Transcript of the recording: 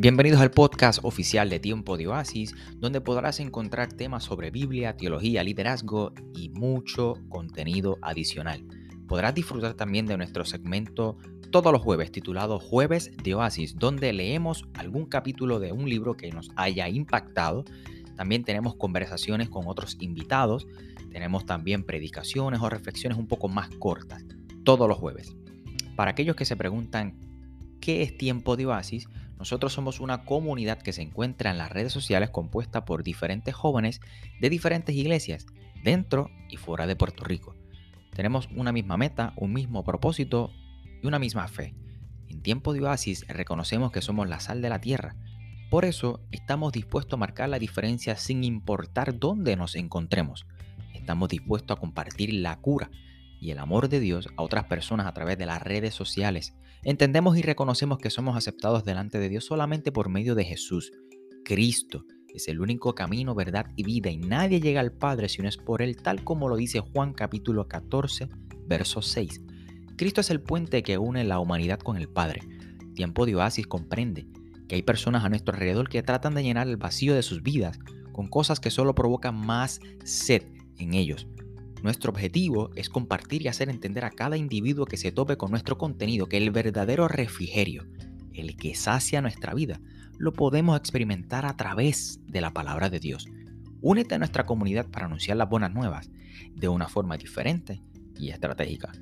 Bienvenidos al podcast oficial de Tiempo de Oasis, donde podrás encontrar temas sobre Biblia, teología, liderazgo y mucho contenido adicional. Podrás disfrutar también de nuestro segmento todos los jueves titulado Jueves de Oasis, donde leemos algún capítulo de un libro que nos haya impactado. También tenemos conversaciones con otros invitados, tenemos también predicaciones o reflexiones un poco más cortas, todos los jueves. Para aquellos que se preguntan qué es Tiempo de Oasis, nosotros somos una comunidad que se encuentra en las redes sociales compuesta por diferentes jóvenes de diferentes iglesias, dentro y fuera de Puerto Rico. Tenemos una misma meta, un mismo propósito y una misma fe. En tiempo de oasis reconocemos que somos la sal de la tierra. Por eso estamos dispuestos a marcar la diferencia sin importar dónde nos encontremos. Estamos dispuestos a compartir la cura y el amor de Dios a otras personas a través de las redes sociales. Entendemos y reconocemos que somos aceptados delante de Dios solamente por medio de Jesús. Cristo es el único camino, verdad y vida y nadie llega al Padre si no es por Él, tal como lo dice Juan capítulo 14, verso 6. Cristo es el puente que une la humanidad con el Padre. Tiempo de oasis comprende que hay personas a nuestro alrededor que tratan de llenar el vacío de sus vidas con cosas que solo provocan más sed en ellos. Nuestro objetivo es compartir y hacer entender a cada individuo que se tope con nuestro contenido que el verdadero refrigerio, el que sacia nuestra vida, lo podemos experimentar a través de la palabra de Dios. Únete a nuestra comunidad para anunciar las buenas nuevas de una forma diferente y estratégica.